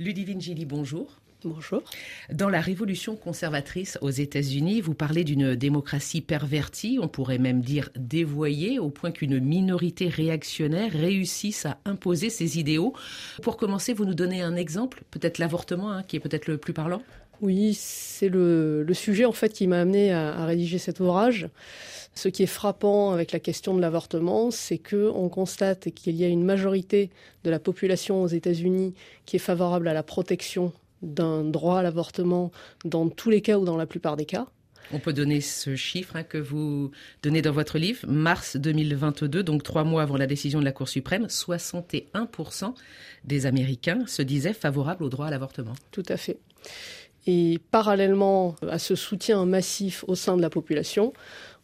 Ludivine Gilly, bonjour. Bonjour. Dans la révolution conservatrice aux États-Unis, vous parlez d'une démocratie pervertie, on pourrait même dire dévoyée, au point qu'une minorité réactionnaire réussisse à imposer ses idéaux. Pour commencer, vous nous donnez un exemple, peut-être l'avortement, hein, qui est peut-être le plus parlant Oui, c'est le, sujet en fait qui m'a amené à, rédiger cet ouvrage. Ce qui est frappant avec la question de l'avortement, c'est que on constate qu'il y a une majorité de la population aux États-Unis qui est favorable à la protection d'un droit à l'avortement dans tous les cas ou dans la plupart des cas. On peut donner ce chiffre hein, que vous donnez dans votre livre, mars 2022, donc trois mois avant la décision de la Cour suprême, 61% des Américains se disaient favorables au droit à l'avortement. Tout à fait. Et parallèlement à ce soutien massif au sein de la population,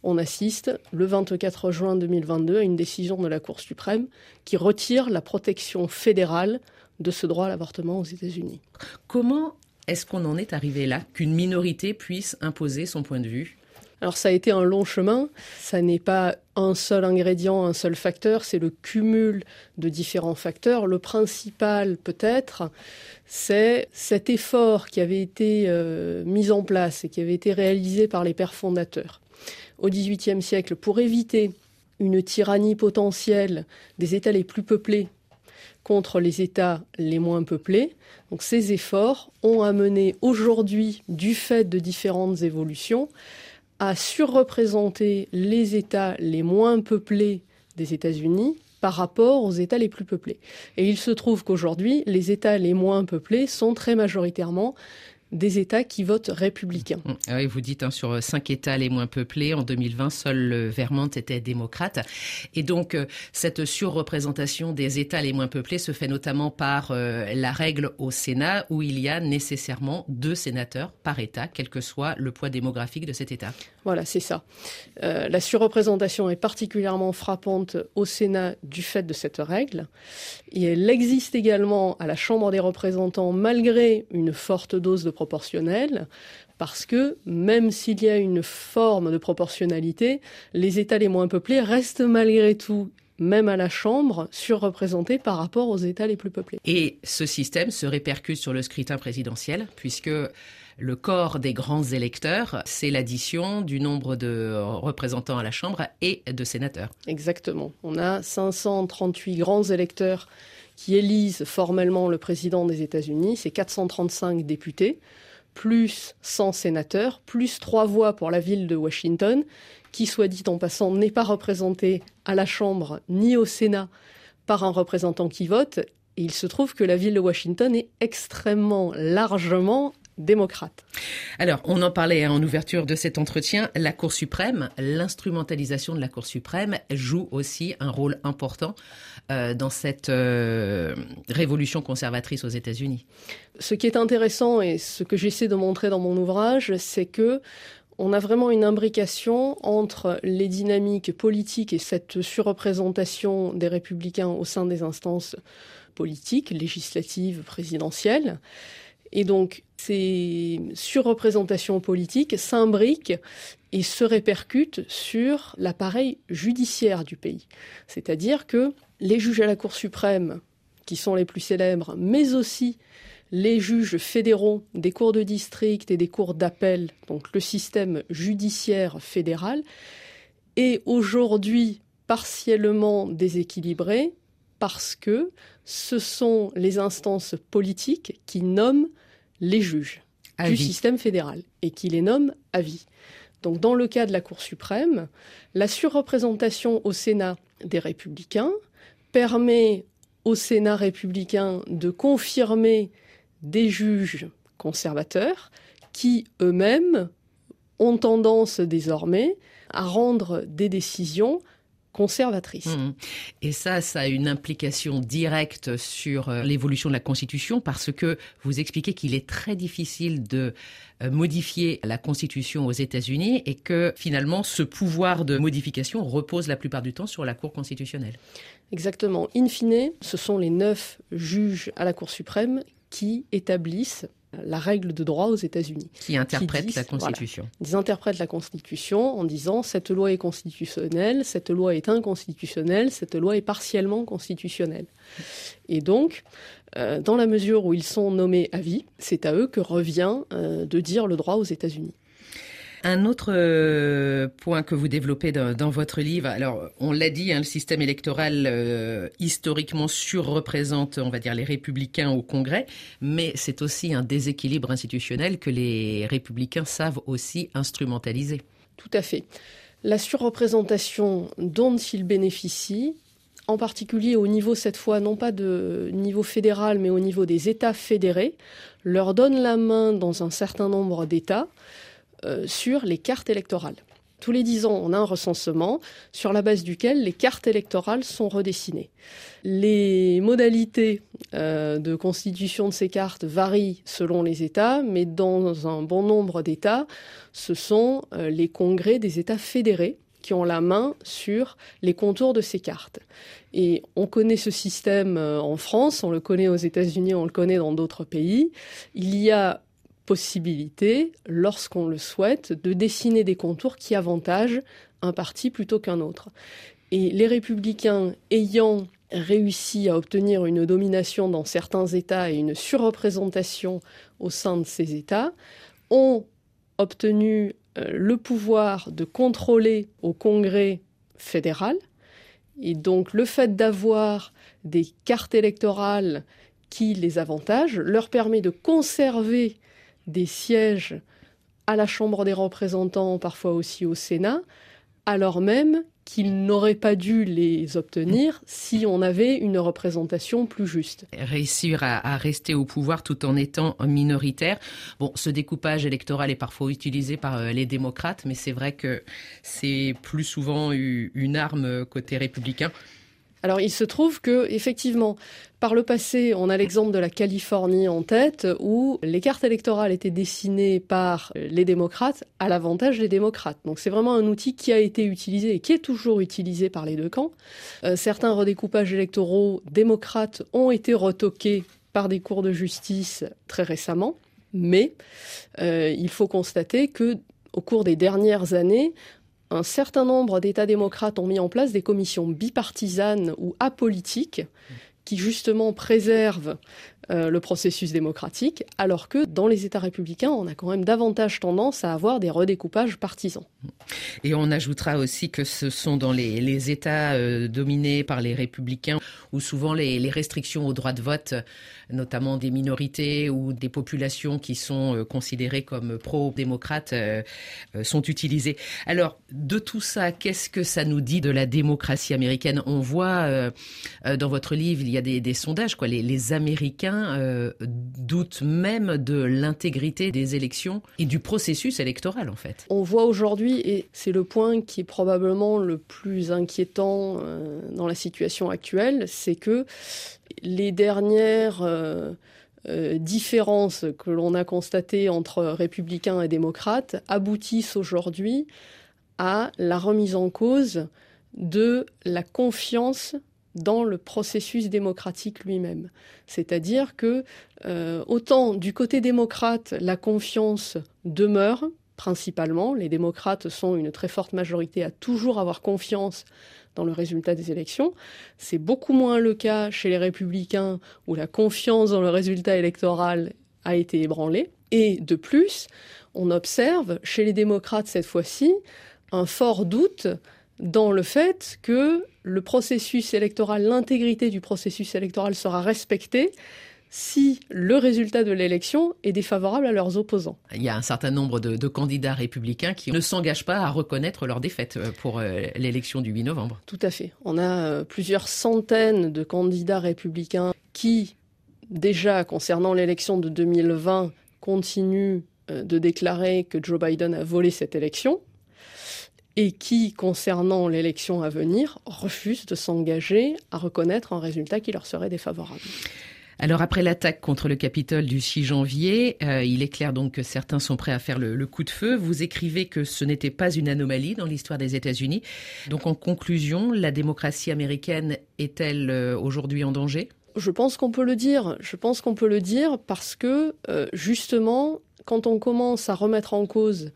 on assiste le 24 juin 2022 à une décision de la Cour suprême qui retire la protection fédérale de ce droit à l'avortement aux États-Unis. Comment est-ce qu'on en est arrivé là, qu'une minorité puisse imposer son point de vue? Alors ça a été un long chemin, ça n'est pas un seul ingrédient, un seul facteur, c'est le cumul de différents facteurs. Le principal peut-être, c'est cet effort qui avait été euh, mis en place et qui avait été réalisé par les pères fondateurs au XVIIIe siècle pour éviter une tyrannie potentielle des États les plus peuplés contre les États les moins peuplés. Donc ces efforts ont amené aujourd'hui, du fait de différentes évolutions, à surreprésenter les États les moins peuplés des États-Unis par rapport aux États les plus peuplés. Et il se trouve qu'aujourd'hui, les États les moins peuplés sont très majoritairement des États qui votent républicains. Mmh. Ah oui, vous dites hein, sur cinq États les moins peuplés, en 2020, seul le Vermont était démocrate. Et donc, euh, cette surreprésentation des États les moins peuplés se fait notamment par euh, la règle au Sénat où il y a nécessairement deux sénateurs par État, quel que soit le poids démographique de cet État. Voilà, c'est ça. Euh, la surreprésentation est particulièrement frappante au Sénat du fait de cette règle. Et elle existe également à la Chambre des représentants malgré une forte dose de proportionnelle, parce que même s'il y a une forme de proportionnalité, les États les moins peuplés restent malgré tout même à la Chambre, surreprésentés par rapport aux États les plus peuplés. Et ce système se répercute sur le scrutin présidentiel, puisque le corps des grands électeurs, c'est l'addition du nombre de représentants à la Chambre et de sénateurs. Exactement. On a 538 grands électeurs qui élisent formellement le président des États-Unis, c'est 435 députés, plus 100 sénateurs, plus trois voix pour la ville de Washington, qui, soit dit en passant, n'est pas représentée à la Chambre ni au Sénat par un représentant qui vote. Et il se trouve que la ville de Washington est extrêmement largement démocrate. Alors, on en parlait hein, en ouverture de cet entretien, la Cour suprême, l'instrumentalisation de la Cour suprême joue aussi un rôle important euh, dans cette euh, révolution conservatrice aux États-Unis. Ce qui est intéressant et ce que j'essaie de montrer dans mon ouvrage, c'est que on a vraiment une imbrication entre les dynamiques politiques et cette surreprésentation des républicains au sein des instances politiques, législatives, présidentielles, et donc, ces surreprésentations politiques s'imbriquent et se répercutent sur l'appareil judiciaire du pays. C'est-à-dire que les juges à la Cour suprême, qui sont les plus célèbres, mais aussi les juges fédéraux des cours de district et des cours d'appel, donc le système judiciaire fédéral, est aujourd'hui partiellement déséquilibré parce que ce sont les instances politiques qui nomment les juges du système fédéral et qui les nomment à vie. Donc dans le cas de la Cour suprême, la surreprésentation au Sénat des républicains permet au Sénat républicain de confirmer des juges conservateurs qui eux-mêmes ont tendance désormais à rendre des décisions conservatrice. Mmh. Et ça, ça a une implication directe sur euh, l'évolution de la Constitution parce que vous expliquez qu'il est très difficile de euh, modifier la Constitution aux États-Unis et que finalement ce pouvoir de modification repose la plupart du temps sur la Cour constitutionnelle. Exactement. In fine, ce sont les neuf juges à la Cour suprême qui établissent la règle de droit aux États-Unis. Qui interprète la Constitution. ils interprètent la Constitution en disant cette loi est constitutionnelle, cette loi est inconstitutionnelle, cette loi est partiellement constitutionnelle. Et donc, euh, dans la mesure où ils sont nommés à vie, c'est à eux que revient euh, de dire le droit aux États-Unis. Un autre euh, point que vous développez dans, votre livre, alors on l'a dit, hein, le système électoral euh, historiquement surreprésente, on va dire, les républicains au Congrès, mais c'est aussi un déséquilibre institutionnel que les républicains savent aussi instrumentaliser. Tout à fait. La surreprésentation dont ils bénéficient, en particulier au niveau cette fois non pas de niveau fédéral mais au niveau des États fédérés, leur donne la main dans un certain nombre d'États sur les cartes électorales. Tous les dix ans, on a un recensement sur la base duquel les cartes électorales sont redessinées. Les modalités euh, de constitution de ces cartes varient selon les États, mais dans un bon nombre d'États, ce sont euh, les congrès des États fédérés qui ont la main sur les contours de ces cartes. Et on connaît ce système en France, on le connaît aux États-Unis, on le connaît dans d'autres pays. Il y a possibilité, lorsqu'on le souhaite, de dessiner des contours qui avantagent un parti plutôt qu'un autre. Et les républicains ayant réussi à obtenir une domination dans certains États et une surreprésentation au sein de ces États, ont obtenu euh, le pouvoir de contrôler au Congrès fédéral. Et donc le fait d'avoir des cartes électorales qui les avantagent leur permet de conserver des sièges à la Chambre des représentants, parfois aussi au Sénat, alors même qu'ils n'auraient pas dû les obtenir si on avait une représentation plus juste. Réussir à, rester au pouvoir tout en étant minoritaire. Bon, ce découpage électoral est parfois utilisé par euh, les démocrates, mais c'est vrai que c'est plus souvent une arme côté républicain. Alors il se trouve que effectivement, par le passé, on a l'exemple de la Californie en tête, où les cartes électorales étaient dessinées par les démocrates à l'avantage des démocrates. Donc c'est vraiment un outil qui a été utilisé et qui est toujours utilisé par les deux camps. Euh, certains redécoupages électoraux démocrates ont été retoqués par des cours de justice très récemment, mais euh, il faut constater que au cours des dernières années, un certain nombre d'États démocrates ont mis en place des commissions bipartisanes ou apolitiques qui justement préservent euh, le processus démocratique, alors que dans les États républicains, on a quand même davantage tendance à avoir des redécoupages partisans. Et on ajoutera aussi que ce sont dans les, États euh, dominés par les républicains où souvent les, restrictions au droit de vote, notamment des minorités ou des populations qui sont euh, considérées comme pro-démocrates, sont utilisées. Alors, de tout ça, qu'est-ce que ça nous dit de la démocratie américaine? On voit dans votre livre, il y a des, sondages, quoi. les Américains euh, doute même de l'intégrité des élections et du processus électoral en fait. On voit aujourd'hui, et c'est le point qui est probablement le plus inquiétant euh, dans la situation actuelle, c'est que les dernières euh, différences que l'on a constatées entre républicains et démocrates aboutissent aujourd'hui à la remise en cause de la confiance dans le processus démocratique lui-même. C'est-à-dire que euh, autant du côté démocrate, la confiance demeure principalement, les démocrates sont une très forte majorité à toujours avoir confiance dans le résultat des élections. C'est beaucoup moins le cas chez les républicains où la confiance dans le résultat électoral a été ébranlée. Et de plus, on observe chez les démocrates cette fois-ci un fort doute dans le fait que le processus électoral, l'intégrité du processus électoral sera respectée si le résultat de l'élection est défavorable à leurs opposants. Il y a un certain nombre de, candidats républicains qui ne s'engagent pas à reconnaître leur défaite euh, pour euh, l'élection du 8 novembre. Tout à fait. On a euh, plusieurs centaines de candidats républicains qui, déjà concernant l'élection de 2020, continuent de déclarer que Joe Biden a volé cette élection et qui, concernant l'élection à venir, refusent de s'engager à reconnaître un résultat qui leur serait défavorable. Alors après l'attaque contre le Capitole du 6 janvier, euh, il est clair donc que certains sont prêts à faire le, coup de feu. Vous écrivez que ce n'était pas une anomalie dans l'histoire des États-Unis. Donc en conclusion, la démocratie américaine est-elle euh, aujourd'hui en danger? Je pense qu'on peut le dire. Je pense qu'on peut le dire parce que, euh, justement, quand on commence à remettre en cause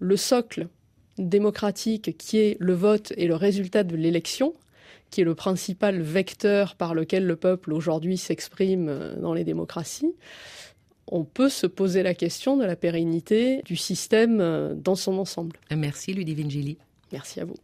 le socle démocratique qui est le vote et le résultat de l'élection, qui est le principal vecteur par lequel le peuple aujourd'hui s'exprime euh, dans les démocraties, on peut se poser la question de la pérennité du système euh, dans son ensemble. Merci Ludivine Gilly. Merci à vous.